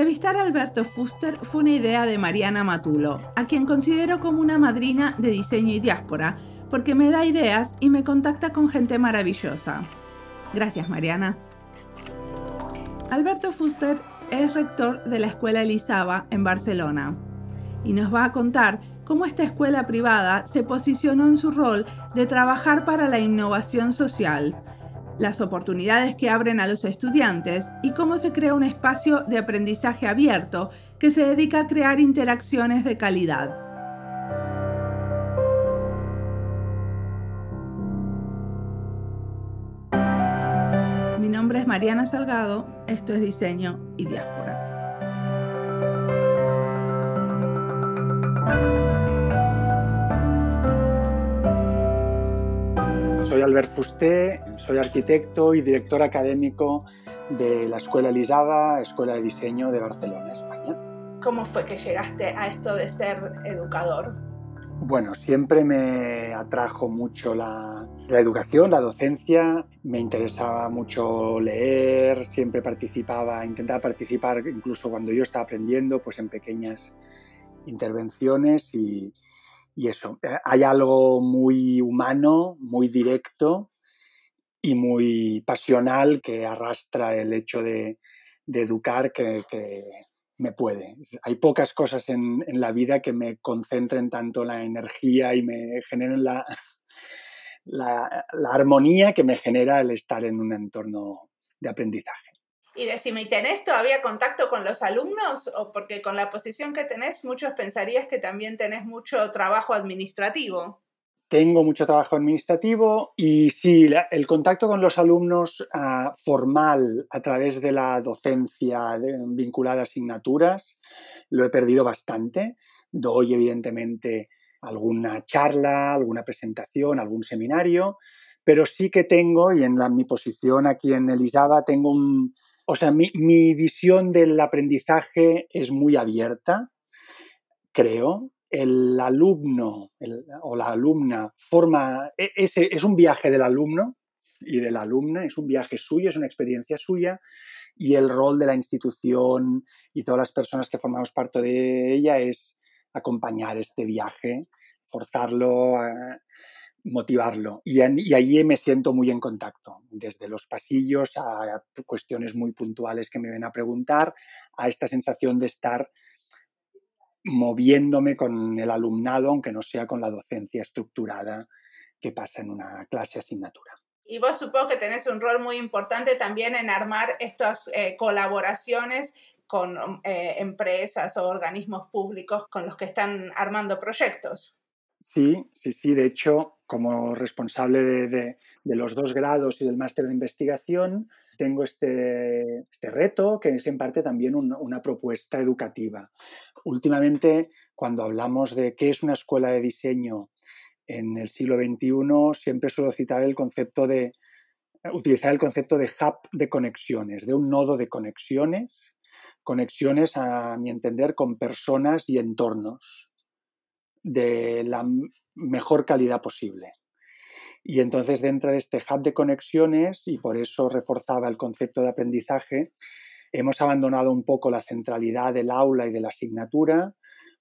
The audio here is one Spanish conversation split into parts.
Entrevistar a Alberto Fuster fue una idea de Mariana Matulo, a quien considero como una madrina de diseño y diáspora, porque me da ideas y me contacta con gente maravillosa. Gracias, Mariana. Alberto Fuster es rector de la Escuela Elisaba en Barcelona y nos va a contar cómo esta escuela privada se posicionó en su rol de trabajar para la innovación social, las oportunidades que abren a los estudiantes y cómo se crea un espacio de aprendizaje abierto que se dedica a crear interacciones de calidad. Mi nombre es Mariana Salgado, esto es Diseño y Diáspora. Soy Albert Fusté, soy arquitecto y director académico de la Escuela Elisaba, Escuela de Diseño de Barcelona, España. ¿Cómo fue que llegaste a esto de ser educador? Bueno, siempre me atrajo mucho la, la, educación, la docencia, me interesaba mucho leer, siempre participaba, intentaba participar incluso cuando yo estaba aprendiendo, pues en pequeñas intervenciones y, y eso, eh, hay algo muy humano, muy directo y muy pasional que arrastra el hecho de, educar que, me puede. Hay pocas cosas en, la vida que me concentren tanto la energía y me generen la, la armonía que me genera el estar en un entorno de aprendizaje. Y decime, ¿y tenés todavía contacto con los alumnos? O porque con la posición que tenés, muchos pensarías que también tenés mucho trabajo administrativo. Tengo mucho trabajo administrativo y sí, el contacto con los alumnos ah, formal a través de la docencia vinculada a asignaturas lo he perdido bastante. Doy evidentemente alguna charla, alguna presentación, algún seminario, pero sí que tengo, y en mi posición aquí en Elisaba, tengo un, o sea, mi, visión del aprendizaje es muy abierta, creo. El alumno o la alumna forma, e, ese es un viaje del alumno y de la alumna, es un viaje suyo, es una experiencia suya y el rol de la institución y todas las personas que formamos parte de ella es acompañar este viaje, forzarlo, a, motivarlo. Y, allí me siento muy en contacto, desde los pasillos a cuestiones muy puntuales que me ven a preguntar, a esta sensación de estar moviéndome con el alumnado, aunque no sea con la docencia estructurada que pasa en una clase asignatura. Y vos supongo que tenés un rol muy importante también en armar estas eh, colaboraciones con eh, empresas o organismos públicos con los que están armando proyectos. Sí, sí, sí. De hecho, como responsable de, los dos grados y del máster de investigación, tengo este, este, reto que es en parte también una propuesta educativa. Últimamente, cuando hablamos de qué es una escuela de diseño en el siglo XXI, siempre suelo citar el concepto de, utilizar el concepto de hub de conexiones, de un nodo de conexiones, conexiones a mi entender con personas y entornos de la mejor calidad posible. Y entonces dentro de este hub de conexiones, y por eso reforzaba el concepto de aprendizaje, hemos abandonado un poco la centralidad del aula y de la asignatura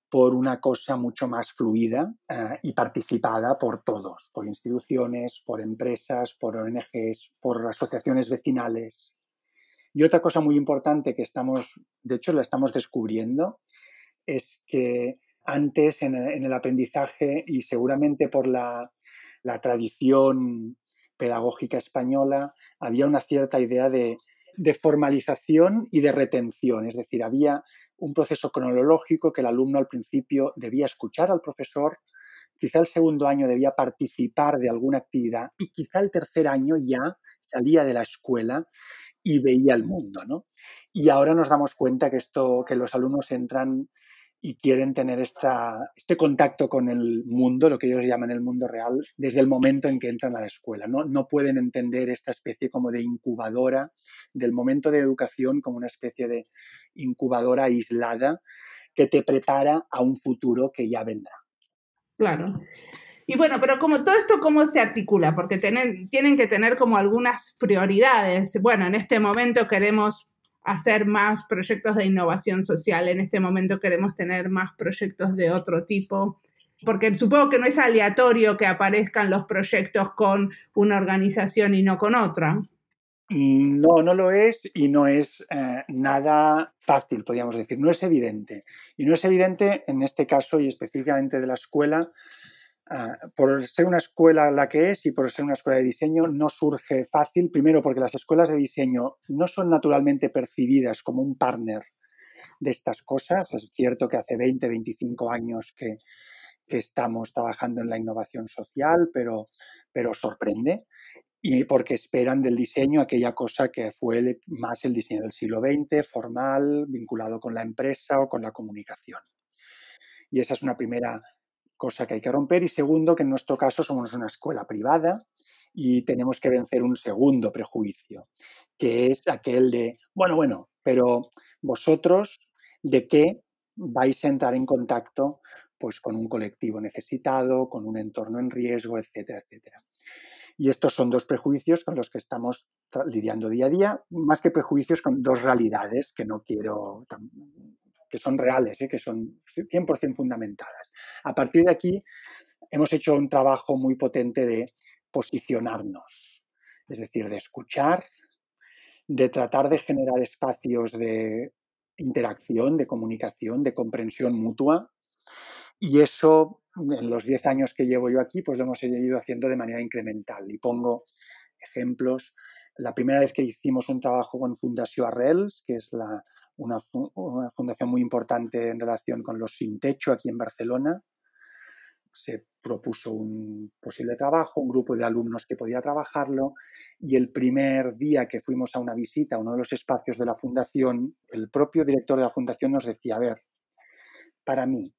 por una cosa mucho más fluida eh, y participada por todos, por instituciones, por empresas, por ONGs, por asociaciones vecinales. Y otra cosa muy importante que estamos, de hecho la estamos descubriendo, es que antes en, el aprendizaje y seguramente por la, tradición pedagógica española había una cierta idea de, formalización y de retención, es decir, había un proceso cronológico que el alumno al principio debía escuchar al profesor, quizá el segundo año debía participar de alguna actividad y quizá el tercer año ya salía de la escuela y veía el mundo, ¿no? Y ahora nos damos cuenta que esto, que los alumnos entran y quieren tener esta, este contacto con el mundo, lo que ellos llaman el mundo real, desde el momento en que entran a la escuela. No, no pueden entender esta especie como de incubadora, del momento de educación como una especie de incubadora aislada que te prepara a un futuro que ya vendrá. Claro. Y bueno, pero como todo esto, ¿cómo se articula? Porque tienen, tienen que tener como algunas prioridades. Bueno, en este momento queremos hacer más proyectos de innovación social. En este momento queremos tener más proyectos de otro tipo, porque supongo que no es aleatorio que aparezcan los proyectos con una organización y no con otra. No, no lo es y no es eh, nada fácil, podríamos decir, no es evidente. Y no es evidente en este caso y específicamente de la escuela, ah, por ser una escuela la que es y por ser una escuela de diseño, no surge fácil, primero porque las escuelas de diseño no son naturalmente percibidas como un partner de estas cosas. Es cierto que hace 20, 25 años que, estamos trabajando en la innovación social, pero sorprende y porque esperan del diseño aquella cosa que fue más el diseño del siglo XX, formal, vinculado con la empresa o con la comunicación. Y esa es una primera cosa que hay que romper. Y segundo, que en nuestro caso somos una escuela privada y tenemos que vencer un segundo prejuicio, que es aquel de, bueno, bueno, pero vosotros, ¿de qué vais a entrar en contacto pues, con un colectivo necesitado, con un entorno en riesgo, etcétera, etcétera? Y estos son dos prejuicios con los que estamos lidiando día a día, más que prejuicios con dos realidades que no quiero, que son reales, ¿eh? que son 100% fundamentadas. A partir de aquí hemos hecho un trabajo muy potente de posicionarnos, es decir, de escuchar, de tratar de generar espacios de interacción, de comunicación, de comprensión mutua. Y eso en los 10 años que llevo yo aquí, pues lo hemos ido haciendo de manera incremental. Y pongo ejemplos. La primera vez que hicimos un trabajo con Fundació Arrels, que es una, una, fundación muy importante en relación con los sin techo aquí en Barcelona, se propuso un posible trabajo, un grupo de alumnos que podía trabajarlo y el primer día que fuimos a una visita a uno de los espacios de la fundación, el propio director de la fundación nos decía, a ver, para mí,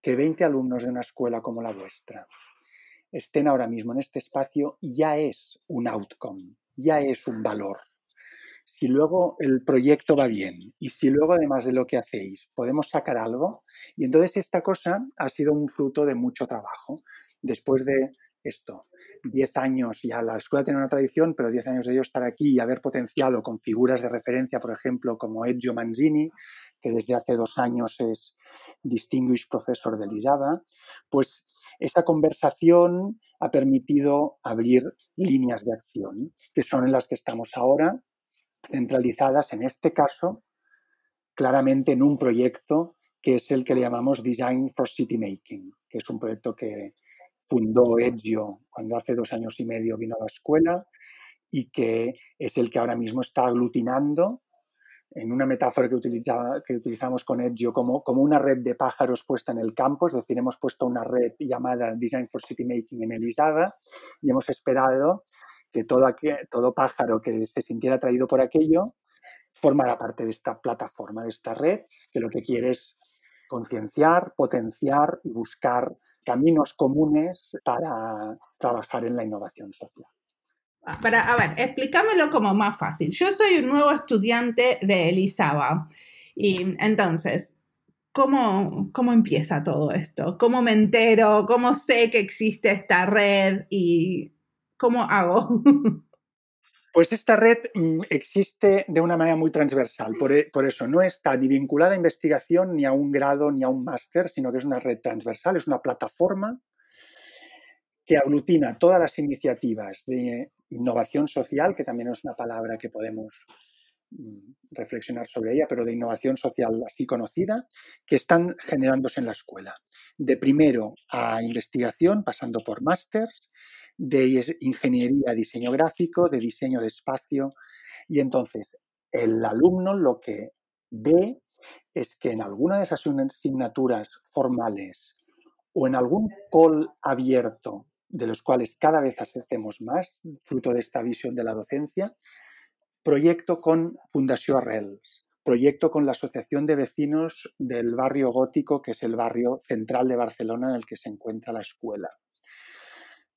que 20 alumnos de una escuela como la vuestra estén ahora mismo en este espacio ya es un outcome, ya es un valor. Si luego el proyecto va bien y si luego además de lo que hacéis podemos sacar algo, y entonces esta cosa ha sido un fruto de mucho trabajo. Después de esto, 10 años ya la escuela tiene una tradición, pero 10 años de ello estar aquí y haber potenciado con figuras de referencia, por ejemplo, como Ezio Manzini, que desde hace dos años es Distinguished Professor de Lisaba, pues esa conversación ha permitido abrir líneas de acción, que son en las que estamos ahora, centralizadas en este caso, claramente en un proyecto que es el que le llamamos Design for City Making, que es un proyecto que fundó Ezio cuando hace dos años y medio vino a la escuela y que es el que ahora mismo está aglutinando en una metáfora que, utilizamos con Ezio como, una red de pájaros puesta en el campo, es decir, hemos puesto una red llamada Design for City Making en Elisada y hemos esperado que todo, todo pájaro que se sintiera atraído por aquello formara parte de esta plataforma, de esta red, que lo que quiere es concienciar, potenciar y buscar caminos comunes para trabajar en la innovación social. Para, a ver, explícamelo como más fácil. Yo soy un nuevo estudiante de Elisaba y entonces, ¿cómo, ¿cómo empieza todo esto? ¿Cómo me entero? ¿Cómo sé que existe esta red? ¿Y cómo hago? Pues esta red mm, existe de una manera muy transversal, por, e, por, eso no está ni vinculada a investigación, ni a un grado, ni a un máster, sino que es una red transversal, es una plataforma que aglutina todas las iniciativas de innovación social, que también es una palabra que podemos mm, reflexionar sobre ella, pero de innovación social así conocida, que están generándose en la escuela. De primero a investigación, pasando por másters, de ingeniería, diseño gráfico, de diseño de espacio. Y entonces el alumno lo que ve es que en alguna de esas asignaturas formales o en algún call abierto, de los cuales cada vez hacemos más, fruto de esta visión de la docencia, proyecto con Fundació Arrels, proyecto con la Asociación de Vecinos del Barrio Gótico, que es el barrio central de Barcelona en el que se encuentra la escuela.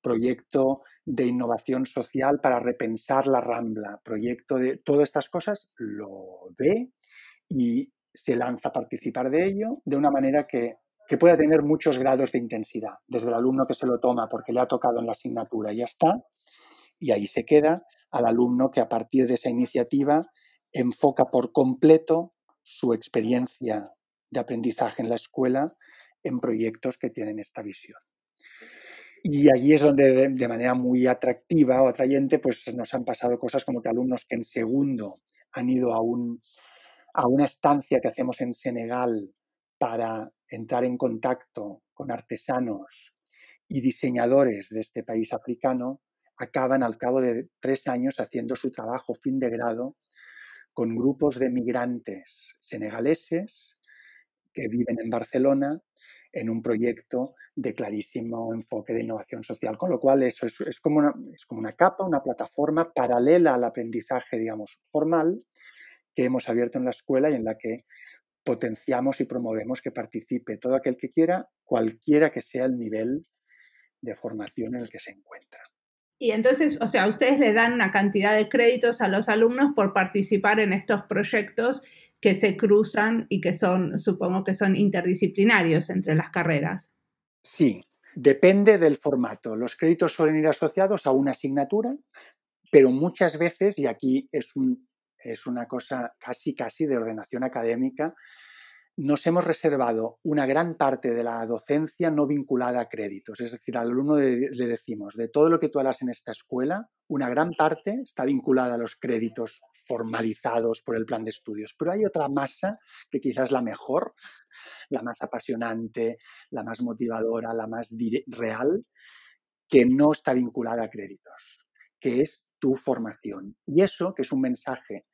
Proyecto de innovación social para repensar la Rambla, proyecto de todas estas cosas, lo ve y se lanza a participar de ello de una manera que, que pueda tener muchos grados de intensidad, desde el alumno que se lo toma porque le ha tocado en la asignatura y ya está, y ahí se queda, al alumno que a partir de esa iniciativa enfoca por completo su experiencia de aprendizaje en la escuela en proyectos que tienen esta visión. Y allí es donde de, manera muy atractiva o atrayente pues nos han pasado cosas como que alumnos que en segundo han ido a, un, a una estancia que hacemos en Senegal para entrar en contacto con artesanos y diseñadores de este país africano, acaban al cabo de tres años haciendo su trabajo fin de grado con grupos de migrantes senegaleses que viven en Barcelona en un proyecto de clarísimo enfoque de innovación social, con lo cual eso es, como, una, es como una capa, una plataforma paralela al aprendizaje, digamos, formal que hemos abierto en la escuela y en la que potenciamos y promovemos que participe todo aquel que quiera, cualquiera que sea el nivel de formación en el que se encuentra. Y entonces, o sea, ustedes le dan una cantidad de créditos a los alumnos por participar en estos proyectos que se cruzan y que son, supongo que son interdisciplinarios entre las carreras. Sí, depende del formato. Los créditos suelen ir asociados a una asignatura, pero muchas veces, y aquí es, un, es una cosa casi casi de ordenación académica, nos hemos reservado una gran parte de la docencia no vinculada a créditos. Es decir, al alumno le decimos, de todo lo que tú harás en esta escuela, una gran parte está vinculada a los créditos formalizados por el plan de estudios. Pero hay otra masa que quizás la mejor, la más apasionante, la más motivadora, la más real, que no está vinculada a créditos, que es tu formación. Y eso, que es un mensaje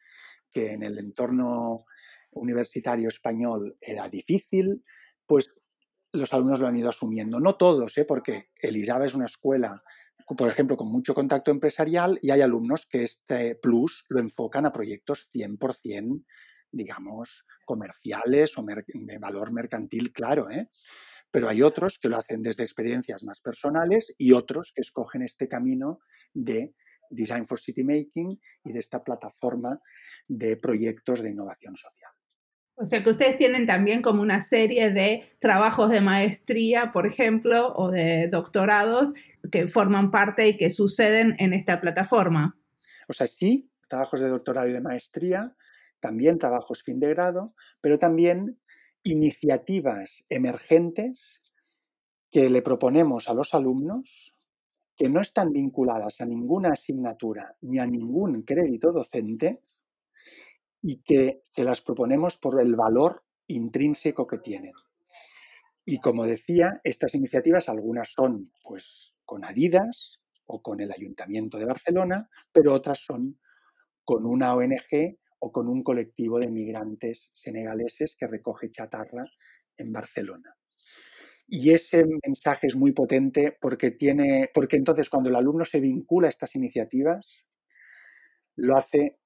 que en el entorno universitario español era difícil, pues los alumnos lo han ido asumiendo. No todos, ¿eh? porque Elisaba es una escuela, por ejemplo, con mucho contacto empresarial y hay alumnos que este plus lo enfocan a proyectos 100%, digamos, comerciales o de valor mercantil, claro. ¿eh? Pero hay otros que lo hacen desde experiencias más personales y otros que escogen este camino de Design for City Making y de esta plataforma de proyectos de innovación social. O sea que ustedes tienen también como una serie de trabajos de maestría, por ejemplo, o de doctorados que forman parte y que suceden en esta plataforma. O sea, sí, trabajos de doctorado y de maestría, también trabajos fin de grado, pero también iniciativas emergentes que le proponemos a los alumnos que no están vinculadas a ninguna asignatura ni a ningún crédito docente, y que se las proponemos por el valor intrínseco que tienen. Y como decía, estas iniciativas algunas son pues con Adidas o con el Ayuntamiento de Barcelona, pero otras son con una ONG o con un colectivo de migrantes senegaleses que recoge chatarra en Barcelona. Y ese mensaje es muy potente porque tiene porque entonces cuando el alumno se vincula a estas iniciativas lo hace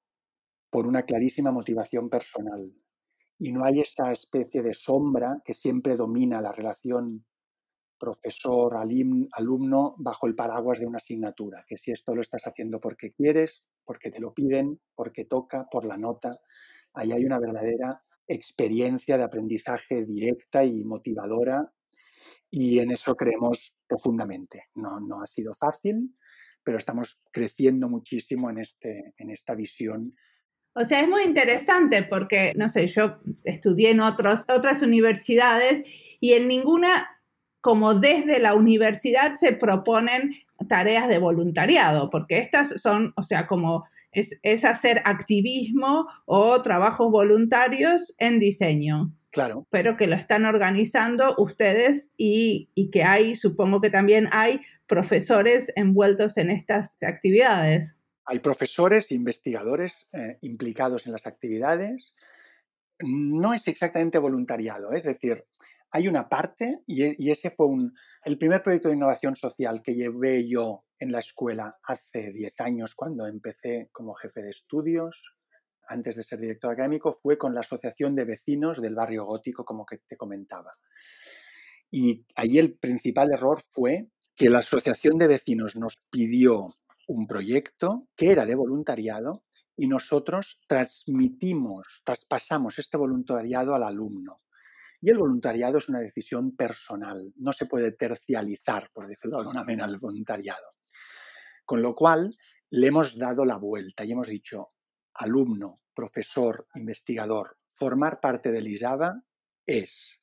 por una clarísima motivación personal. Y no hay esta especie de sombra que siempre domina la relación profesor-alumno bajo el paraguas de una asignatura, que si esto lo estás haciendo porque quieres, porque te lo piden, porque toca, por la nota, ahí hay una verdadera experiencia de aprendizaje directa y motivadora y en eso creemos profundamente. No, no ha sido fácil, pero estamos creciendo muchísimo en, este, en esta visión o sea, es muy interesante porque, no sé, yo estudié en otros, otras universidades y en ninguna, como desde la universidad, se proponen tareas de voluntariado, porque estas son, o sea, como es, hacer activismo o trabajos voluntarios en diseño. Claro. Pero que lo están organizando ustedes y, y que hay, supongo que también hay profesores envueltos en estas actividades. Hay profesores e investigadores eh, implicados en las actividades. No es exactamente voluntariado, es decir, hay una parte, e, y, ese fue un, el primer proyecto de innovación social que llevé yo en la escuela hace 10 años cuando empecé como jefe de estudios, antes de ser director académico, fue con la Asociación de Vecinos del Barrio Gótico, como que te comentaba. Y ahí el principal error fue que la Asociación de Vecinos nos pidió un proyecto que era de voluntariado y nosotros transmitimos, traspasamos este voluntariado al alumno. Y el voluntariado es una decisión personal, no se puede tercializar, por decirlo de alguna manera, el voluntariado. Con lo cual, le hemos dado la vuelta y hemos dicho, alumno, profesor, investigador, formar parte del ISABA es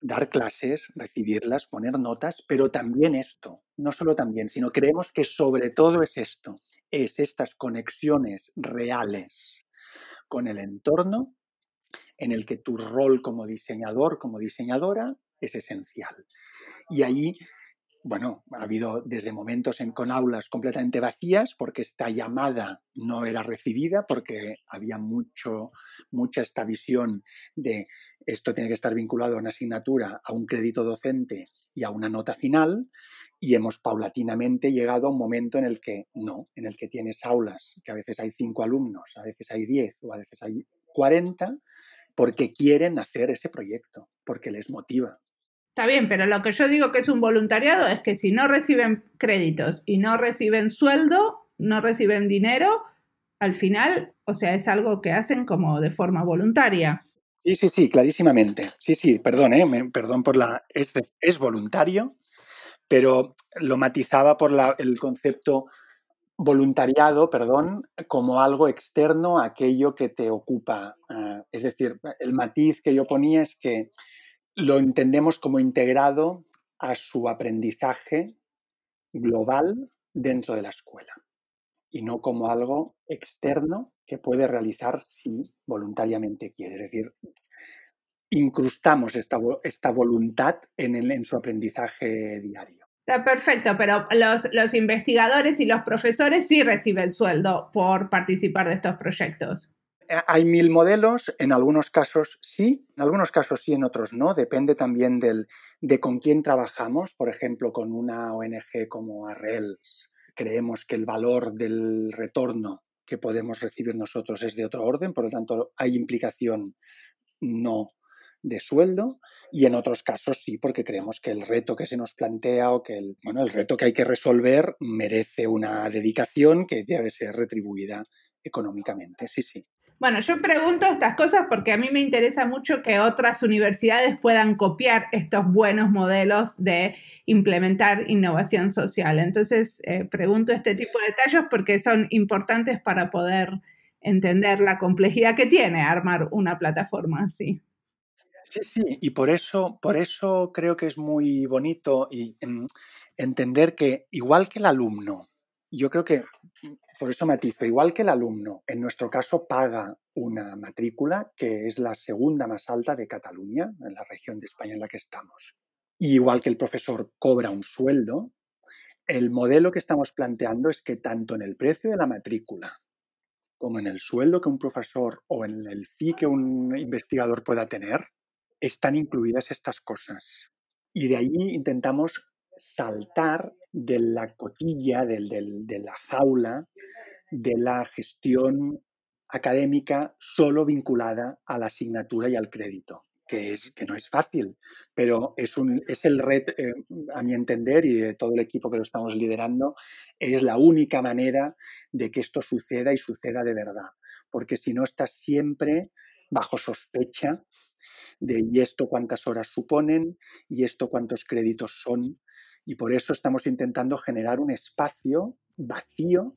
dar clases, recibirlas, poner notas, pero también esto, no solo también, sino creemos que sobre todo es esto, es estas conexiones reales con el entorno en el que tu rol como diseñador, como diseñadora, es esencial. Y ahí bueno, ha habido desde momentos en, con aulas completamente vacías porque esta llamada no era recibida, porque había mucho, mucha esta visión de esto tiene que estar vinculado a una asignatura, a un crédito docente y a una nota final, y hemos paulatinamente llegado a un momento en el que no, en el que tienes aulas, que a veces hay cinco alumnos, a veces hay diez o a veces hay cuarenta, porque quieren hacer ese proyecto, porque les motiva. Está bien, pero lo que yo digo que es un voluntariado es que si no reciben créditos y no reciben sueldo, no reciben dinero, al final, o sea, es algo que hacen como de forma voluntaria. Sí, sí, sí, clarísimamente. Sí, sí, perdón, ¿eh? perdón por la... Es, es, voluntario, pero lo matizaba por el concepto voluntariado, perdón, como algo externo a aquello que te ocupa. Uh, es decir, el matiz que yo ponía es que lo entendemos como integrado a su aprendizaje global dentro de la escuela y no como algo externo que puede realizar si voluntariamente quiere. Es decir, incrustamos esta, esta voluntad en, el, en su aprendizaje diario. Está perfecto, pero los, los investigadores y los profesores sí reciben sueldo por participar de estos proyectos. Hay mil modelos, en algunos casos sí, en algunos casos sí, en otros no. Depende también de con quién trabajamos. Por ejemplo, con una ONG como Arrels, creemos que el valor del retorno que podemos recibir nosotros es de otro orden, por lo tanto hay implicación no de sueldo y en otros casos sí, porque creemos que el reto que se nos plantea o que el, bueno, el reto que hay que resolver merece una dedicación que debe ser retribuida económicamente. Sí, sí. Bueno, yo pregunto estas cosas porque a mí me interesa mucho que otras universidades puedan copiar estos buenos modelos de implementar innovación social. Entonces, eh, pregunto este tipo de detalles porque son importantes para poder entender la complejidad que tiene armar una plataforma así. Sí, sí, y por eso, por eso creo que es muy bonito em, entender que igual que el alumno, yo creo que por eso matizo, igual que el alumno, en nuestro caso paga una matrícula que es la segunda más alta de Cataluña, en la región de España en la que estamos. Y igual que el profesor cobra un sueldo, el modelo que estamos planteando es que tanto en el precio de la matrícula como en el sueldo que un profesor o en el fee que un investigador pueda tener, están incluidas estas cosas. Y de ahí intentamos saltar de la cotilla, de la jaula de la gestión académica solo vinculada a la asignatura y al crédito, que, es, que no es fácil, pero es, un, es el red, eh, a mi entender, y de todo el equipo que lo estamos liderando, es la única manera de que esto suceda y suceda de verdad, porque si no estás siempre bajo sospecha de y esto cuántas horas suponen y esto cuántos créditos son y por eso estamos intentando generar un espacio vacío,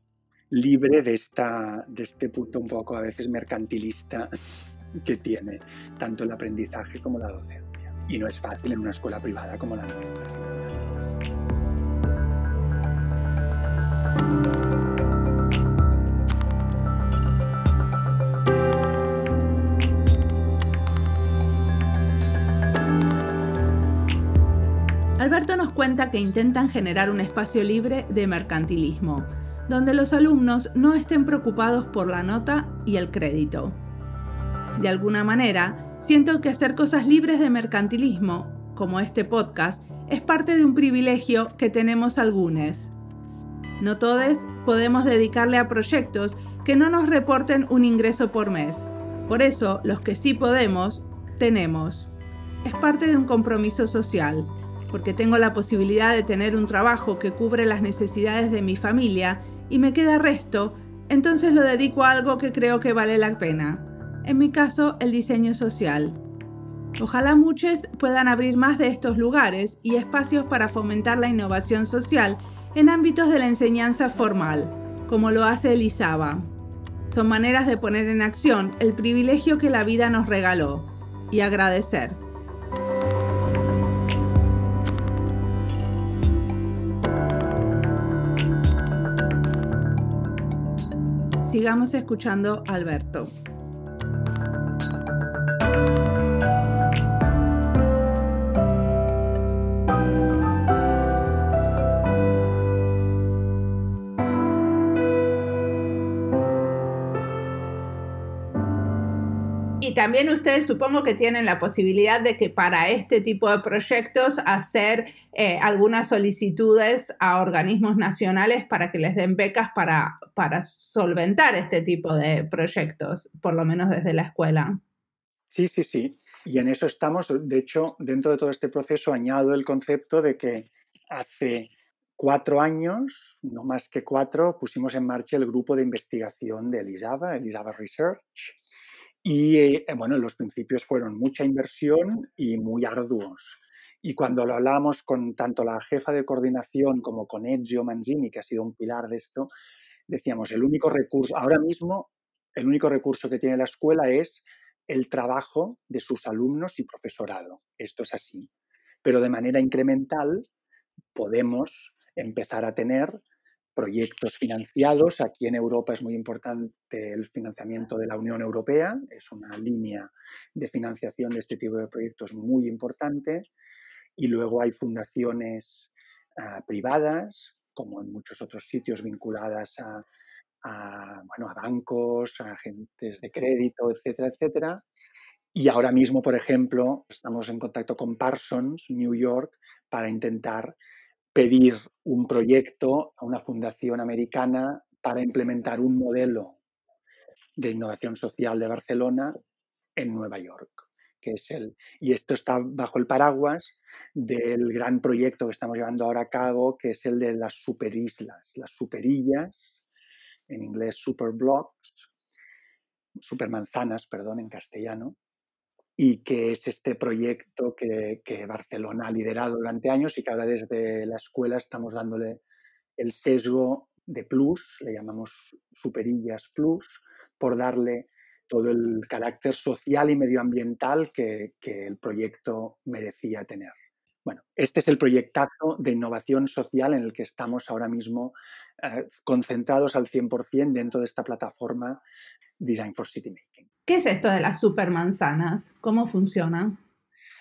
libre de, esta, de este punto un poco a veces mercantilista que tiene tanto el aprendizaje como la docencia. Y no es fácil en una escuela privada como la nuestra. Alberto nos cuenta que intentan generar un espacio libre de mercantilismo, donde los alumnos no estén preocupados por la nota y el crédito. De alguna manera, siento que hacer cosas libres de mercantilismo, como este podcast, es parte de un privilegio que tenemos algunos. No todos podemos dedicarle a proyectos que no nos reporten un ingreso por mes. Por eso, los que sí podemos, tenemos. Es parte de un compromiso social porque tengo la posibilidad de tener un trabajo que cubre las necesidades de mi familia y me queda resto, entonces lo dedico a algo que creo que vale la pena. En mi caso, el diseño social. Ojalá muchos puedan abrir más de estos lugares y espacios para fomentar la innovación social en ámbitos de la enseñanza formal, como lo hace Elisaba. Son maneras de poner en acción el privilegio que la vida nos regaló y agradecer. Sigamos escuchando Alberto. Y también ustedes supongo que tienen la posibilidad de que para este tipo de proyectos hacer eh, algunas solicitudes a organismos nacionales para que les den becas para, para solventar este tipo de proyectos, por lo menos desde la escuela. Sí, sí, sí. Y en eso estamos. De hecho, dentro de todo este proceso añado el concepto de que hace cuatro años, no más que cuatro, pusimos en marcha el grupo de investigación de Elisava, Elisava Research, y eh, bueno, los principios fueron mucha inversión y muy arduos. Y cuando lo hablamos con tanto la jefa de coordinación como con Ezio Manzini, que ha sido un pilar de esto, decíamos, el único recurso, ahora mismo, el único recurso que tiene la escuela es el trabajo de sus alumnos y profesorado. Esto es así. Pero de manera incremental podemos empezar a tener proyectos financiados. Aquí en Europa es muy importante el financiamiento de la Unión Europea, es una línea de financiación de este tipo de proyectos muy importante. Y luego hay fundaciones ah, privadas, como en muchos otros sitios vinculadas a, bueno, a bancos, a agentes de crédito, etcétera, etcétera. Y ahora mismo, por ejemplo, estamos en contacto con Parsons, New York, para intentar pedir un proyecto a una fundación americana para implementar un modelo de innovación social de Barcelona en Nueva York, que es el y esto está bajo el paraguas del gran proyecto que estamos llevando ahora a cabo, que es el de las superislas, las superillas, en inglés superblocks, supermanzanas, perdón, en castellano, y que es este proyecto que, Barcelona ha liderado durante años y que ahora desde la escuela estamos dándole el sesgo de plus, le llamamos Superillas Plus, por darle todo el carácter social y medioambiental que, el proyecto merecía tener. Bueno, este es el proyectazo de innovación social en el que estamos ahora mismo eh, concentrados al 100% dentro de esta plataforma Design for City Making. ¿Qué es esto de las supermanzanas? ¿Cómo funciona?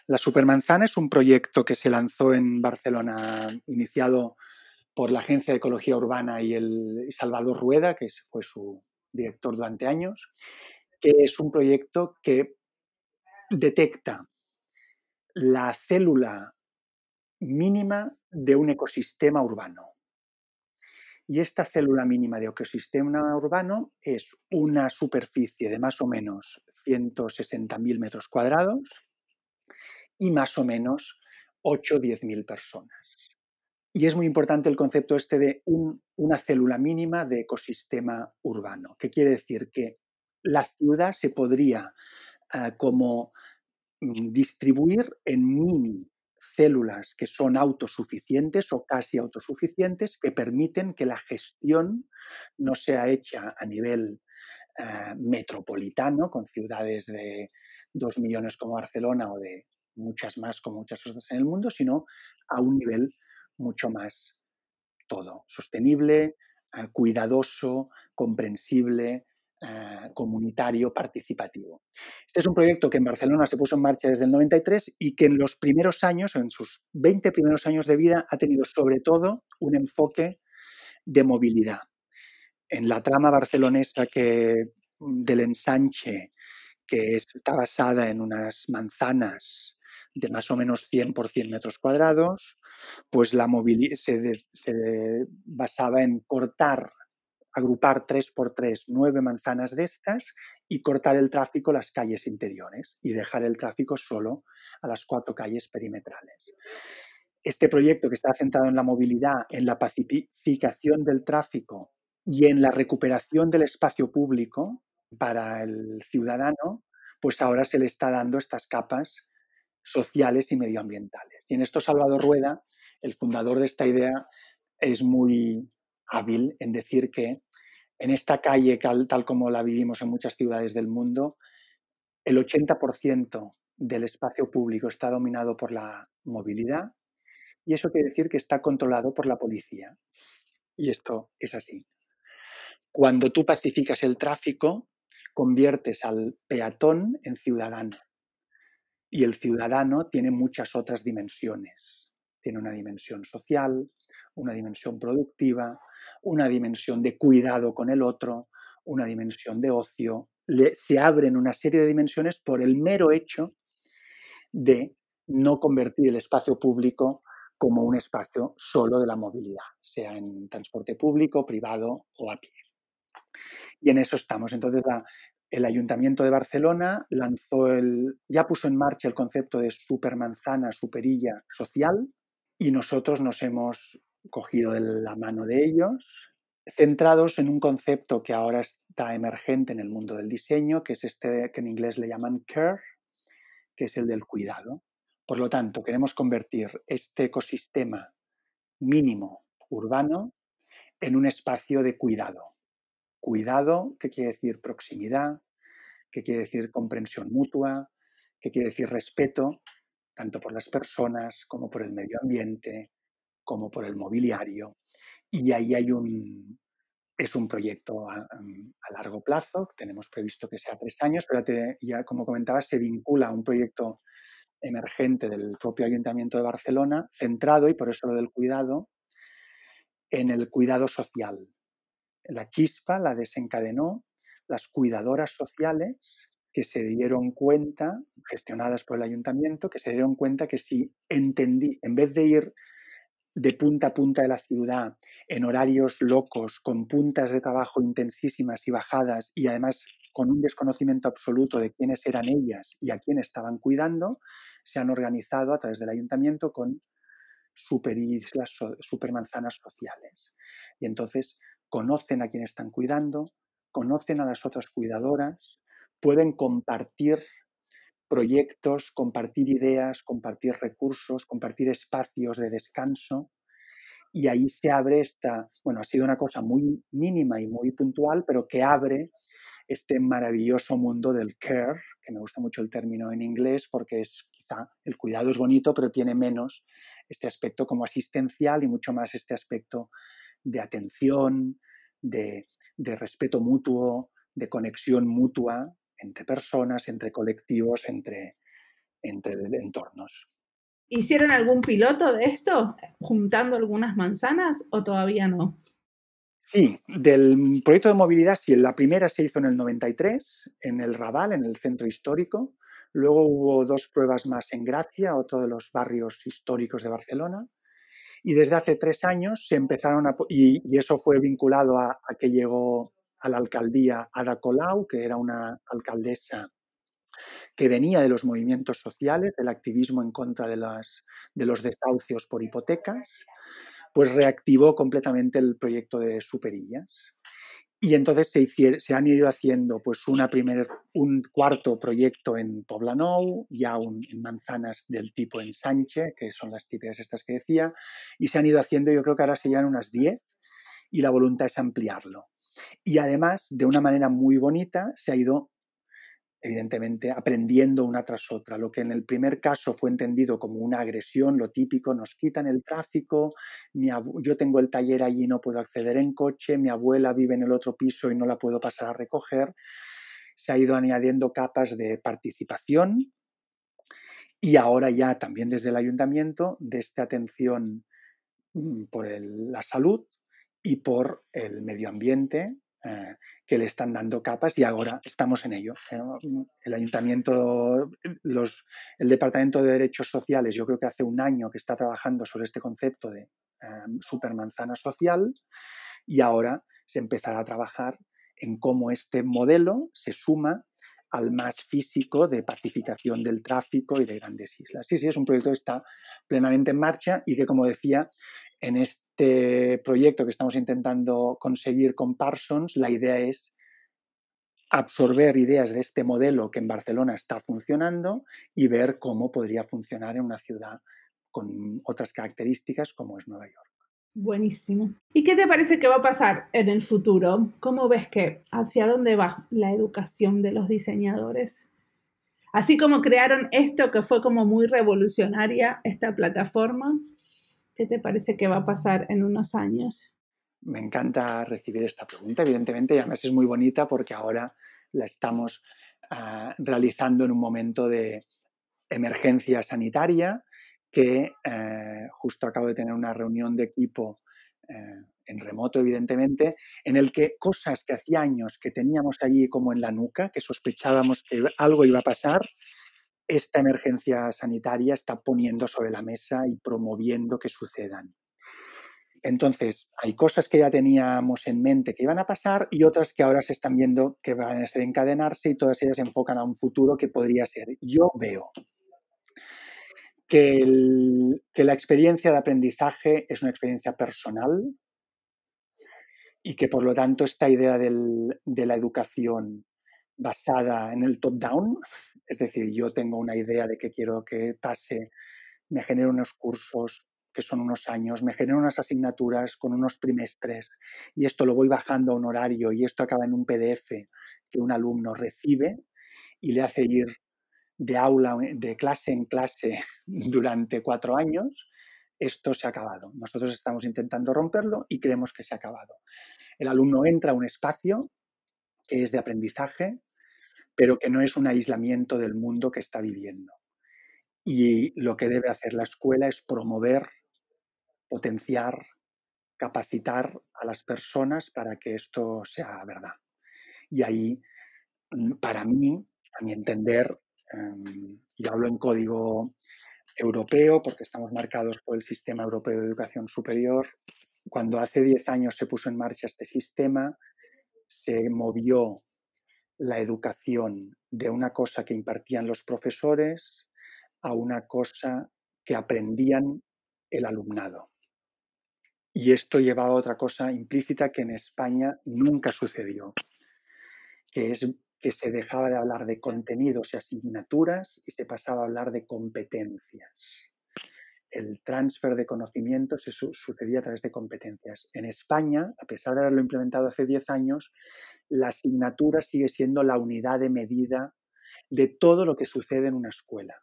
La supermanzana es un proyecto que se lanzó en Barcelona, iniciado por la Agencia de Ecología Urbana y el Salvador Rueda, que fue su director durante años, que es un proyecto que detecta la célula mínima de un ecosistema urbano. Y esta célula mínima de ecosistema urbano es una superficie de más o menos 160.000 metros cuadrados y más o menos 8 o 10.000 personas. Y es muy importante el concepto este de una célula mínima de ecosistema urbano, que quiere decir que la ciudad se podría ah, como mm, distribuir en mini células que son autosuficientes o casi autosuficientes que permiten que la gestión no sea hecha a nivel eh, metropolitano, con ciudades de dos millones como Barcelona o de muchas más como muchas otras en el mundo, sino a un nivel mucho más todo, sostenible, eh, cuidadoso, comprensible, eh, comunitario participativo. Este es un proyecto que en Barcelona se puso en marcha desde el 93 y que en los primeros años, en sus 20 primeros años de vida, ha tenido sobre todo un enfoque de movilidad. En la trama barcelonesa que, del ensanche, que está basada en unas manzanas de más o menos 100 por 100 metros cuadrados, pues la movilidad se basaba en cortar agrupar tres por tres nueve manzanas de estas y cortar el tráfico las calles interiores y dejar el tráfico solo a las cuatro calles perimetrales. Este proyecto que está centrado en la movilidad, en la pacificación del tráfico y en la recuperación del espacio público para el ciudadano, pues ahora se le está dando estas capas sociales y medioambientales. Y en esto Salvador Rueda, el fundador de esta idea, es muy hábil en decir que en esta calle, tal, como la vivimos en muchas ciudades del mundo, el 80% del espacio público está dominado por la movilidad y eso quiere decir que está controlado por la policía. Y esto es así. Cuando tú pacificas el tráfico, conviertes al peatón en ciudadano. Y el ciudadano tiene muchas otras dimensiones. Tiene una dimensión social, una dimensión productiva, una dimensión de cuidado con el otro, una dimensión de ocio. se abren una serie de dimensiones por el mero hecho de no convertir el espacio público como un espacio solo de la movilidad, sea en transporte público, privado o a pie. Y en eso estamos. Entonces, el Ayuntamiento de Barcelona lanzó el, ya puso en marcha el concepto de supermanzana, superilla social, y nosotros nos hemos cogido de la mano de ellos, centrados en un concepto que ahora está emergente en el mundo del diseño, que es este que en inglés le llaman care, que es el del cuidado. Por lo tanto, queremos convertir este ecosistema mínimo urbano en un espacio de cuidado. Cuidado, ¿qué quiere decir proximidad? ¿Qué quiere decir comprensión mutua? ¿Qué quiere decir respeto? Tanto por las personas como por el medio ambiente, como por el mobiliario. Y ahí hay un, es un proyecto a, largo plazo, tenemos previsto que sea tres años, pero ya como comentaba, se vincula a un proyecto emergente del propio Ayuntamiento de Barcelona, centrado, y por eso lo del cuidado, en el cuidado social. La chispa la desencadenó las cuidadoras sociales que se dieron cuenta, gestionadas por el ayuntamiento, que se dieron cuenta que si entendí, en vez de ir de punta a punta de la ciudad, en horarios locos, con puntas de trabajo intensísimas y bajadas, y además con un desconocimiento absoluto de quiénes eran ellas y a quién estaban cuidando, se han organizado a través del ayuntamiento con superislas, supermanzanas sociales. Y entonces conocen a quién están cuidando, conocen a las otras cuidadoras, pueden compartir proyectos, compartir ideas, compartir recursos, compartir espacios de descanso. Y ahí se abre esta, bueno, ha sido una cosa muy mínima y muy puntual, pero que abre este maravilloso mundo del care, que me gusta mucho el término en inglés porque es quizá el cuidado es bonito, pero tiene menos este aspecto como asistencial y mucho más este aspecto de atención, de, de respeto mutuo, de conexión mutua, entre personas, entre colectivos, entre, entre entornos. ¿Hicieron algún piloto de esto, juntando algunas manzanas o todavía no? Sí, del proyecto de movilidad, sí, la primera se hizo en el 93, en el Raval, en el centro histórico. Luego hubo dos pruebas más en Gracia, otro de los barrios históricos de Barcelona. Y desde hace tres años se empezaron a... Y, eso fue vinculado a, a que llegó a la alcaldía Ada Colau, que era una alcaldesa que venía de los movimientos sociales, del activismo en contra de, las, de los desahucios por hipotecas, pues reactivó completamente el proyecto de Superillas. Y entonces se, han ido haciendo pues una primer, un cuarto proyecto en Poblenou, ya en manzanas del tipo ensanche, que son las típicas estas que decía, y se han ido haciendo, yo creo que ahora se llevan unas 10, y la voluntad es ampliarlo. Y además, de una manera muy bonita, se ha ido, evidentemente, aprendiendo una tras otra. Lo que en el primer caso fue entendido como una agresión, lo típico, nos quitan el tráfico, yo tengo el taller allí y no puedo acceder en coche, mi abuela vive en el otro piso y no la puedo pasar a recoger. Se ha ido añadiendo capas de participación y ahora ya también desde el ayuntamiento de esta atención mm, por la salud y por el medio ambiente, eh, que le están dando capas y ahora estamos en ello. Eh, el ayuntamiento, los, el Departamento de Derechos Sociales, yo creo que hace un año que está trabajando sobre este concepto de eh, supermanzana social y ahora se empezará a trabajar en cómo este modelo se suma al más físico de pacificación del tráfico y de grandes islas. Sí, sí, es un proyecto que está plenamente en marcha y que, como decía, en este proyecto que estamos intentando conseguir con Parsons, la idea es absorber ideas de este modelo que en Barcelona está funcionando y ver cómo podría funcionar en una ciudad con otras características como es Nueva York. Buenísimo. ¿Y qué te parece que va a pasar en el futuro? ¿Cómo ves que hacia dónde va la educación de los diseñadores? Así como crearon esto que fue como muy revolucionaria, esta plataforma, ¿qué te parece que va a pasar en unos años? Me encanta recibir esta pregunta, evidentemente, y además es muy bonita porque ahora la estamos uh, realizando en un momento de emergencia sanitaria que eh, justo acabo de tener una reunión de equipo eh, en remoto, evidentemente, en el que cosas que hacía años que teníamos allí como en la nuca, que sospechábamos que algo iba a pasar, esta emergencia sanitaria está poniendo sobre la mesa y promoviendo que sucedan. Entonces, hay cosas que ya teníamos en mente que iban a pasar y otras que ahora se están viendo que van a desencadenarse y todas ellas se enfocan a un futuro que podría ser. Yo veo que, la experiencia de aprendizaje es una experiencia personal y que por lo tanto esta idea de la educación basada en el top-down, es decir, yo tengo una idea de que quiero que pase, me genero unos cursos que son unos años, me genero unas asignaturas con unos trimestres y esto lo voy bajando a un horario y esto acaba en un PDF que un alumno recibe y le hace ir de aula, de clase en clase durante cuatro años, esto se ha acabado. Nosotros estamos intentando romperlo y creemos que se ha acabado. El alumno entra a un espacio que es de aprendizaje, pero que no es un aislamiento del mundo que está viviendo. Y lo que debe hacer la escuela es promover, potenciar, capacitar a las personas para que esto sea verdad. Y ahí, mm, para mí, a mi entender, Em, yo hablo en código europeo porque estamos marcados por el Sistema Europeo de Educación Superior. Cuando hace 10 años se puso en marcha este sistema, se movió la educación de una cosa que impartían los profesores a una cosa que aprendían el alumnado. Y esto llevaba a otra cosa implícita que en España nunca sucedió, que es que se dejaba de hablar de contenidos y asignaturas y se pasaba a hablar de competencias. El transfer de conocimientos se sucedía a través de competencias. En España, a pesar de haberlo implementado hace 10 años, la asignatura sigue siendo la unidad de medida de todo lo que sucede en una escuela.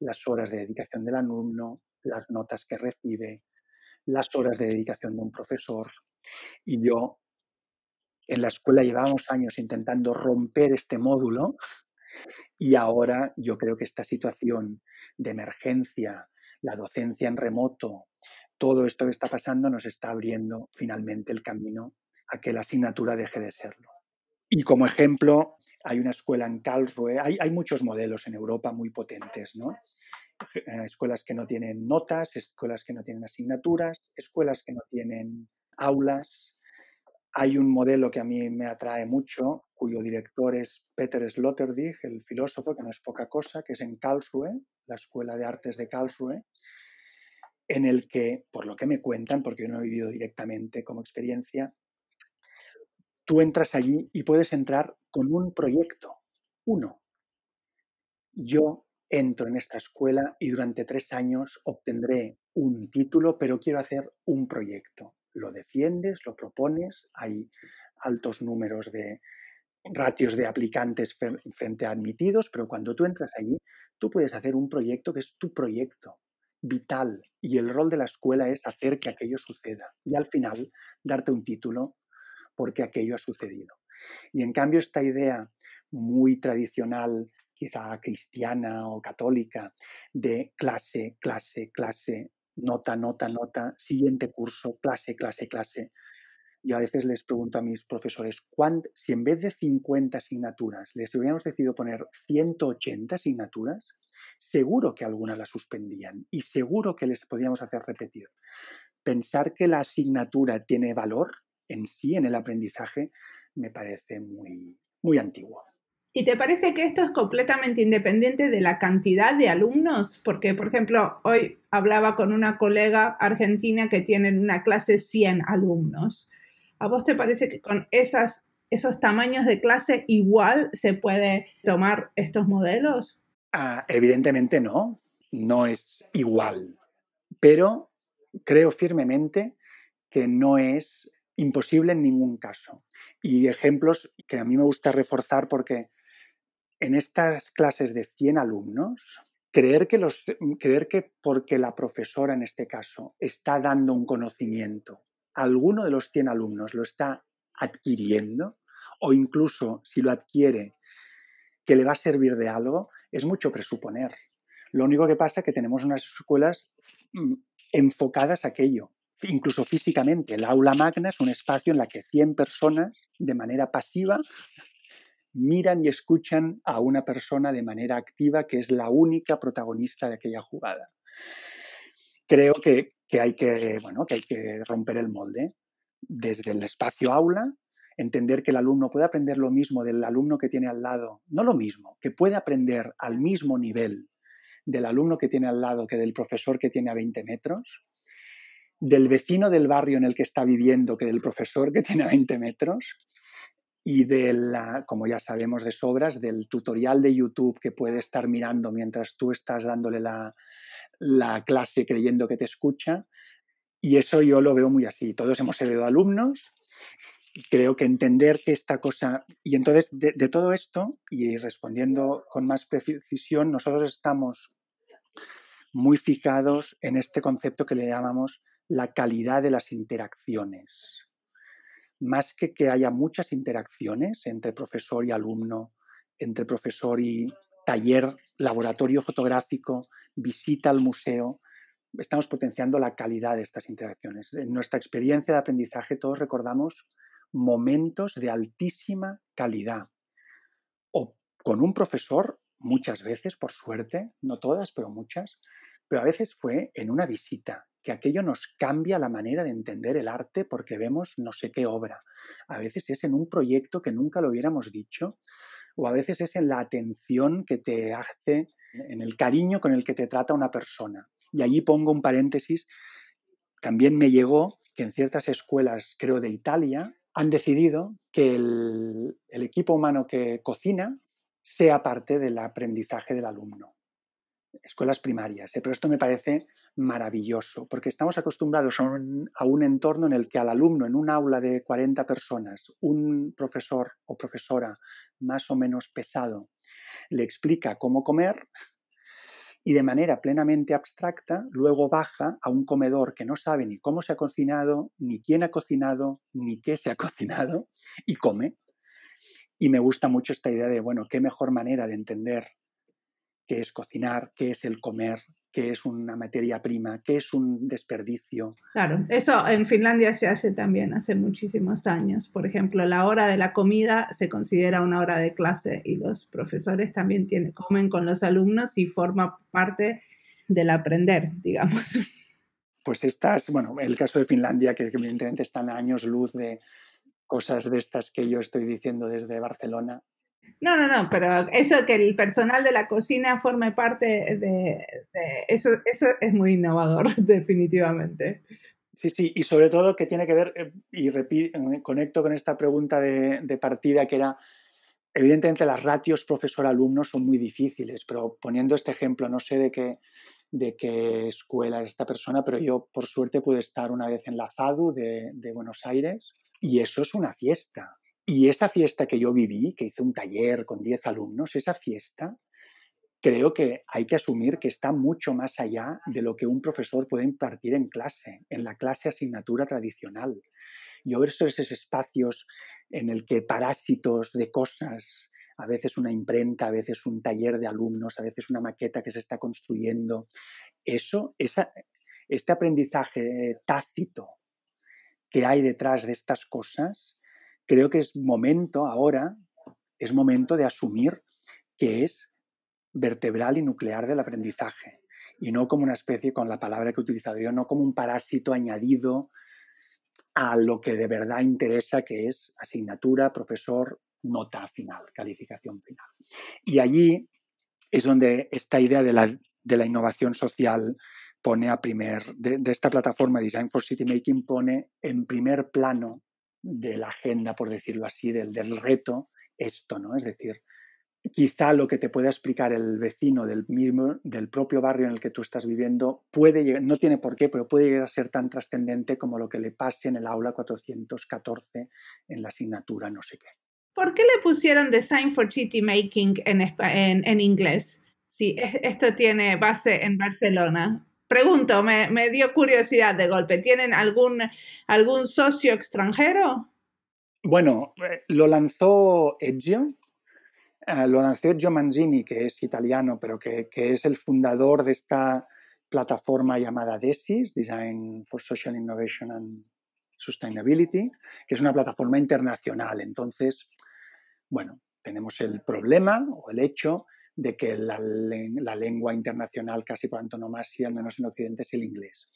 Las horas de dedicación del alumno, las notas que recibe, las horas de dedicación de un profesor. Y yo en la escuela llevábamos años intentando romper este módulo y ahora yo creo que esta situación de emergencia, la docencia en remoto, todo esto que está pasando nos está abriendo finalmente el camino a que la asignatura deje de serlo. Y como ejemplo, hay una escuela en Karlsruhe, hay, muchos modelos en Europa muy potentes, ¿no? Eh, escuelas que no tienen notas, escuelas que no tienen asignaturas, escuelas que no tienen aulas, hay un modelo que a mí me atrae mucho, cuyo director es Peter Sloterdijk, el filósofo, que no es poca cosa, que es en Karlsruhe, la Escuela de Artes de Karlsruhe, en el que, por lo que me cuentan, porque yo no he vivido directamente como experiencia, tú entras allí y puedes entrar con un proyecto, uno. Yo entro en esta escuela y durante tres años obtendré un título, pero quiero hacer un proyecto lo defiendes, lo propones, hay altos números de ratios de aplicantes frente a admitidos, pero cuando tú entras allí, tú puedes hacer un proyecto que es tu proyecto vital y el rol de la escuela es hacer que aquello suceda y al final darte un título porque aquello ha sucedido. Y en cambio esta idea muy tradicional, quizá cristiana o católica, de clase, clase, clase, nota, nota, nota, siguiente curso, clase, clase, clase. Yo a veces les pregunto a mis profesores, si en vez de 50 asignaturas les hubiéramos decidido poner 180 asignaturas, seguro que algunas las suspendían y seguro que les podíamos hacer repetir. Pensar que la asignatura tiene valor en sí, en el aprendizaje, me parece muy, muy antiguo. ¿Y te parece que esto es completamente independiente de la cantidad de alumnos? Porque, por ejemplo, hoy hablaba con una colega argentina que tiene una clase 100 alumnos. ¿A vos te parece que con esas, esos tamaños de clase igual se puede tomar estos modelos? Ah, evidentemente no, no es igual. Pero creo firmemente que no es imposible en ningún caso. Y ejemplos que a mí me gusta reforzar porque en estas clases de 100 alumnos, creer que, los, creer que porque la profesora en este caso está dando un conocimiento, alguno de los 100 alumnos lo está adquiriendo o incluso si lo adquiere que le va a servir de algo, es mucho presuponer. Lo único que pasa es que tenemos unas escuelas mm, enfocadas a aquello, incluso físicamente. El aula magna es un espacio en la que 100 personas, de manera pasiva, miran y escuchan a una persona de manera activa que es la única protagonista de aquella jugada. Creo que, hay, que, bueno, que hay que romper el molde desde el espacio aula, entender que el alumno puede aprender lo mismo del alumno que tiene al lado, no lo mismo, que puede aprender al mismo nivel del alumno que tiene al lado que del profesor que tiene a 20 metros, del vecino del barrio en el que está viviendo que del profesor que tiene a 20 metros, y de la, como ya sabemos de sobras, del tutorial de YouTube que puede estar mirando mientras tú estás dándole la, la clase creyendo que te escucha. Y eso yo lo veo muy así. Todos hemos sido alumnos. Creo que entender que esta cosa... Y entonces, de todo esto, y respondiendo con más precisión, nosotros estamos muy fijados en este concepto que le llamamos la calidad de las interacciones más que que haya muchas interacciones entre profesor y alumno, entre profesor y taller, laboratorio fotográfico, visita al museo, estamos potenciando la calidad de estas interacciones. En nuestra experiencia de aprendizaje todos recordamos momentos de altísima calidad. O con un profesor, muchas veces, por suerte, no todas, pero muchas, pero a veces fue en una visita, que aquello nos cambia la manera de entender el arte porque vemos no sé qué obra. A veces es en un proyecto que nunca lo hubiéramos dicho, o a veces es en la atención que te hace, en el cariño con el que te trata una persona. Y allí pongo un paréntesis, también me llegó que en ciertas escuelas, creo de Italia, han decidido que el, el equipo humano que cocina sea parte del aprendizaje del alumno escuelas primarias. ¿eh? Pero esto me parece maravilloso, porque estamos acostumbrados a un, entorno en el que al alumno, en un aula de 40 personas, un profesor o profesora más o menos pesado le explica cómo comer y de manera plenamente abstracta luego baja a un comedor que no sabe ni cómo se ha cocinado, ni quién ha cocinado, ni qué se ha cocinado y come. Y me gusta mucho esta idea de, bueno, qué mejor manera de entender qué es cocinar, qué es el comer, qué es una materia prima, qué es un desperdicio. Claro, eso en Finlandia se hace también hace muchísimos años. Por ejemplo, la hora de la comida se considera una hora de clase y los profesores también tienen, comen con los alumnos y forma parte del aprender, digamos. Pues estas, bueno, el caso de Finlandia, que evidentemente están a años luz de cosas de estas que yo estoy diciendo desde Barcelona, no, no, no, pero eso que el personal de la cocina forme parte de, eso, eso es muy innovador, definitivamente. Sí, sí, y sobre todo que tiene que ver, eh, y repito, eh, conecto con esta pregunta de, partida que era, evidentemente las ratios profesor-alumno son muy difíciles, pero poniendo este ejemplo, no sé de qué, de qué escuela es esta persona, pero yo por suerte pude estar una vez en la FADU de Buenos Aires y eso es una fiesta. Y esa fiesta que yo viví, que hice un taller con 10 alumnos, esa fiesta creo que hay que asumir que está mucho más allá de lo que un profesor puede impartir en clase, en la clase asignatura tradicional. Yo ver esos espacios en el que parásitos de cosas, a veces una imprenta, a veces un taller de alumnos, a veces una maqueta que se está construyendo, eso, esa, este aprendizaje tácito que hay detrás de estas cosas, creo que es momento ahora, es momento de asumir que es vertebral y nuclear del aprendizaje y no como una especie, con la palabra que he utilizado yo, no como un parásito añadido a lo que de verdad interesa, que es asignatura, profesor, nota final, calificación final. Y allí es donde esta idea de la, de la innovación social pone a primer, de, de, esta plataforma Design for City Making pone en primer plano de la agenda, por decirlo así, del, del reto, esto, ¿no? Es decir, quizá lo que te pueda explicar el vecino del mismo, del propio barrio en el que tú estás viviendo, puede llegar, no tiene por qué, pero puede llegar a ser tan trascendente como lo que le pase en el aula 414 en la asignatura no sé qué. ¿Por qué le pusieron Design for City Making en, en, inglés? Si esto tiene base en Barcelona. Pregunto, me, dio curiosidad de golpe. ¿Tienen algún, algún socio extranjero? Bueno, eh, lo lanzó Edgio, eh, lo lanzó Gio Manzini, que es italiano, pero que, es el fundador de esta plataforma llamada DESIS, Design for Social Innovation and Sustainability, que es una plataforma internacional. Entonces, bueno, tenemos el problema o el hecho de que la, la lengua internacional casi por antonomasia, al menos en Occidente, es el inglés.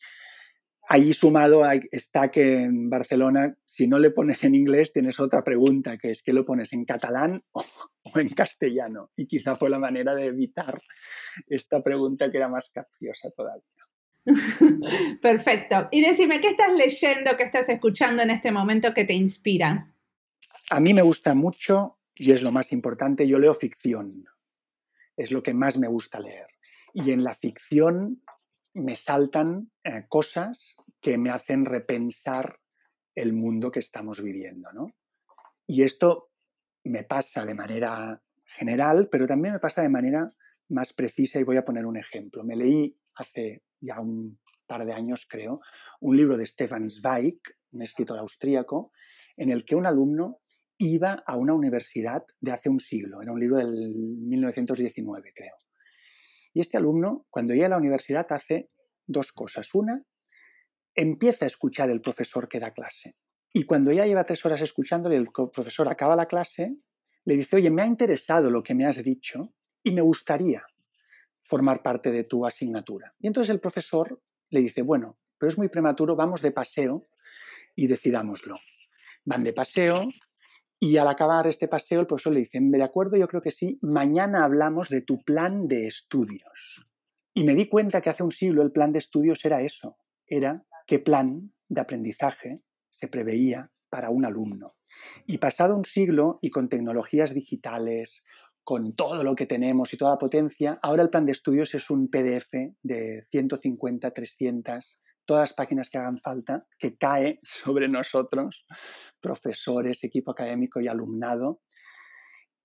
Ahí sumado está que en Barcelona, si no le pones en inglés, tienes otra pregunta, que es ¿qué lo pones en catalán o, en castellano? Y quizá fue la manera de evitar esta pregunta que era más capciosa todavía. Perfecto. Y decime, ¿qué estás leyendo, qué estás escuchando en este momento que te inspira? A mí me gusta mucho, y es lo más importante, yo leo ficción. Es lo que más me gusta leer. Y en la ficción me saltan eh, cosas que me hacen repensar el mundo que estamos viviendo. ¿no? Y esto me pasa de manera general, pero también me pasa de manera más precisa y voy a poner un ejemplo. Me leí hace ya un par de años, creo, un libro de Stefan Zweig, un escritor austríaco, en el que un alumno iba a una universidad de hace un siglo, era un libro del 1919, creo. Y este alumno, cuando llega a la universidad, hace dos cosas. Una, empieza a escuchar el profesor que da clase. Y cuando ya lleva tres horas escuchándole, el profesor acaba la clase, le dice, oye, me ha interesado lo que me has dicho y me gustaría formar parte de tu asignatura. Y entonces el profesor le dice, bueno, pero es muy prematuro, vamos de paseo y decidámoslo. Van de paseo, y al acabar este paseo, el profesor le dice, de acuerdo, yo creo que sí, mañana hablamos de tu plan de estudios. Y me di cuenta que hace un siglo el plan de estudios era eso, era qué plan de aprendizaje se preveía para un alumno. Y pasado un siglo y con tecnologías digitales, con todo lo que tenemos y toda la potencia, ahora el plan de estudios es un PDF de 150, 300 todas las páginas que hagan falta, que cae sobre nosotros, profesores, equipo académico y alumnado.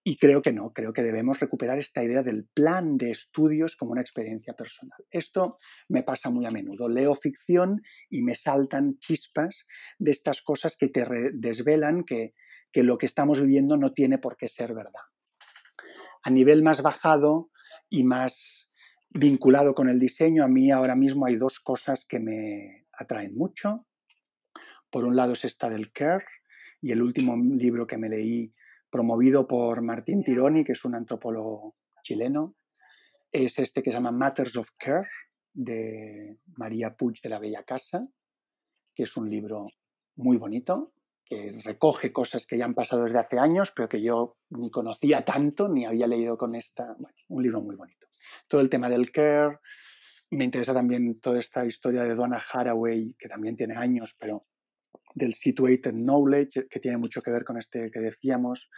Y creo que no, creo que debemos recuperar esta idea del plan de estudios como una experiencia personal. Esto me pasa muy a menudo. Leo ficción y me saltan chispas de estas cosas que te desvelan que, que lo que estamos viviendo no tiene por qué ser verdad. A nivel más bajado y más vinculado con el diseño, a mí ahora mismo hay dos cosas que me atraen mucho. Por un lado es esta del Care y el último libro que me leí, promovido por Martín Tironi, que es un antropólogo chileno, es este que se llama Matters of Care de María Puig de la Bella Casa, que es un libro muy bonito, que recoge cosas que ya han pasado desde hace años, pero que yo ni conocía tanto, ni había leído con esta. Un libro muy bonito todo el tema del care. Me interesa también toda esta historia de Donna Haraway, que también tiene años, pero del situated knowledge, que tiene mucho que ver con este que decíamos,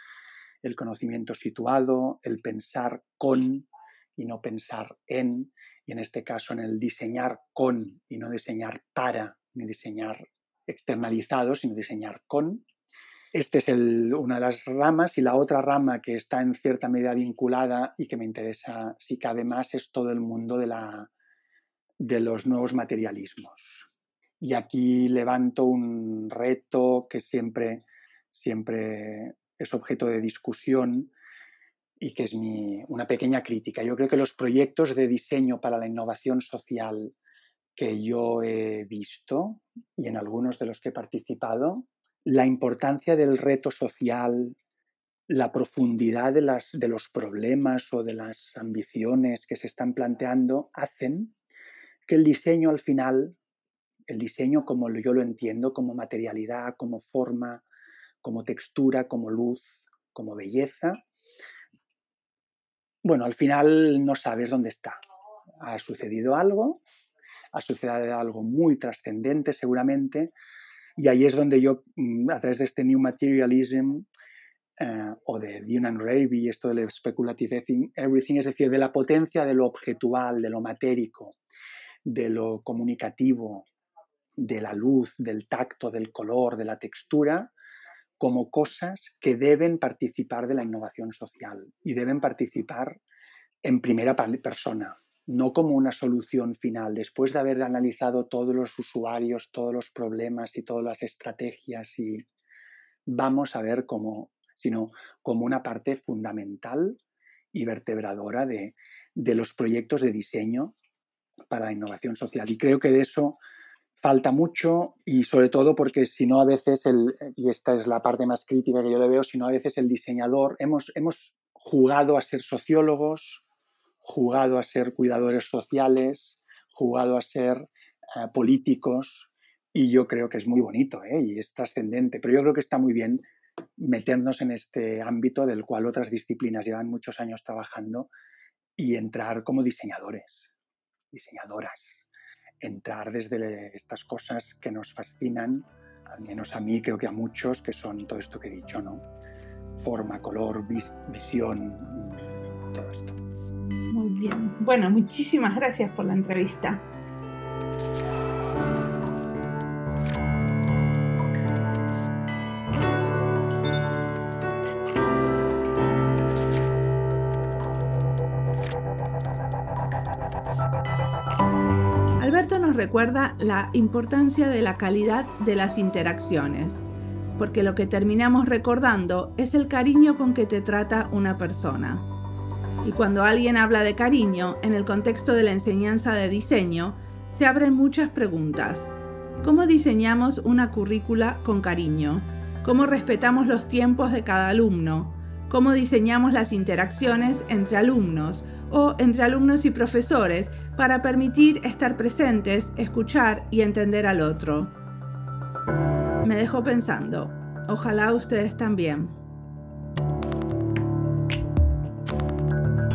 el conocimiento situado, el pensar con y no pensar en, y en este caso en el diseñar con y no diseñar para, ni diseñar externalizado, sino diseñar con. Este es una de las ramas y la otra rama que está en cierta medida vinculada y que me interesa si cabe más es todo el mundo de, los nuevos materialismos. Y aquí levanto un reto que siempre, siempre es objeto de discusión y que es una pequeña crítica. Yo creo que los proyectos de diseño para la innovación social que yo he visto y en algunos de los que he participado la importancia del reto social, la profundidad de, los problemas o de las ambiciones que se están planteando hacen que el diseño al final, el diseño como yo lo entiendo, como materialidad, como forma, como textura, como luz, como belleza, bueno, al final no sabes dónde está. Ha sucedido algo, ha sucedido algo muy trascendente seguramente, y ahí es donde yo, mm, a través de este New Materialism, eh, o de Dion Raby, esto del speculative everything, es decir, de la potencia de lo objetual, de lo matérico, de lo comunicativo, de la luz, del tacto, del color, de la textura, como cosas que deben participar de la innovación social y deben participar en primera persona, no como una solución final. Después de haber analizado todos los usuarios, todos los problemas y todas las estrategias, y vamos a ver cómo, sino como una parte fundamental y vertebradora de, de los proyectos de diseño para la innovación social. Y creo que de eso falta mucho y sobre todo porque si no a veces, el, y esta es la parte más crítica que yo le veo, si no a veces el diseñador, hemos, hemos jugado a ser sociólogos, jugado a ser cuidadores sociales, jugado a ser eh, políticos y yo creo que es muy bonito ¿eh? y es trascendente, pero yo creo que está muy bien meternos en este ámbito del cual otras disciplinas llevan muchos años trabajando y entrar como diseñadores, diseñadoras entrar desde estas cosas que nos fascinan, al menos a mí, creo que a muchos, que son todo esto que he dicho, ¿no? Forma, color, visión, todo esto. Muy bien. Bueno, muchísimas gracias por la entrevista. nos recuerda la importancia de la calidad de las interacciones, porque lo que terminamos recordando es el cariño con que te trata una persona. Y cuando alguien habla de cariño, en el contexto de la enseñanza de diseño, se abren muchas preguntas. ¿Cómo diseñamos una currícula con cariño? ¿Cómo respetamos los tiempos de cada alumno? ¿Cómo diseñamos las interacciones entre alumnos? o entre alumnos y profesores para permitir estar presentes, escuchar y entender al otro. Me dejó pensando, ojalá ustedes también.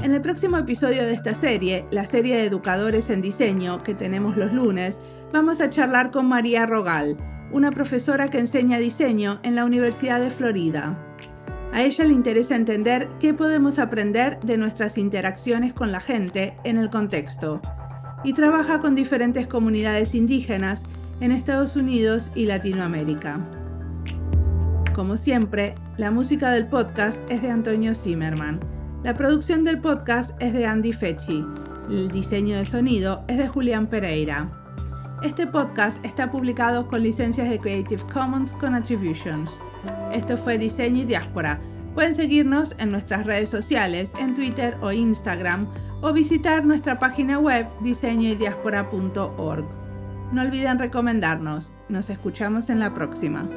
En el próximo episodio de esta serie, la serie de educadores en diseño que tenemos los lunes, vamos a charlar con María Rogal, una profesora que enseña diseño en la Universidad de Florida. A ella le interesa entender qué podemos aprender de nuestras interacciones con la gente en el contexto y trabaja con diferentes comunidades indígenas en Estados Unidos y Latinoamérica. Como siempre, la música del podcast es de Antonio Zimmerman. La producción del podcast es de Andy Fechi. El diseño de sonido es de Julián Pereira. Este podcast está publicado con licencias de Creative Commons con Attributions. Esto fue Diseño y Diáspora. Pueden seguirnos en nuestras redes sociales, en Twitter o Instagram, o visitar nuestra página web diseñoydiaspora.org. No olviden recomendarnos. Nos escuchamos en la próxima.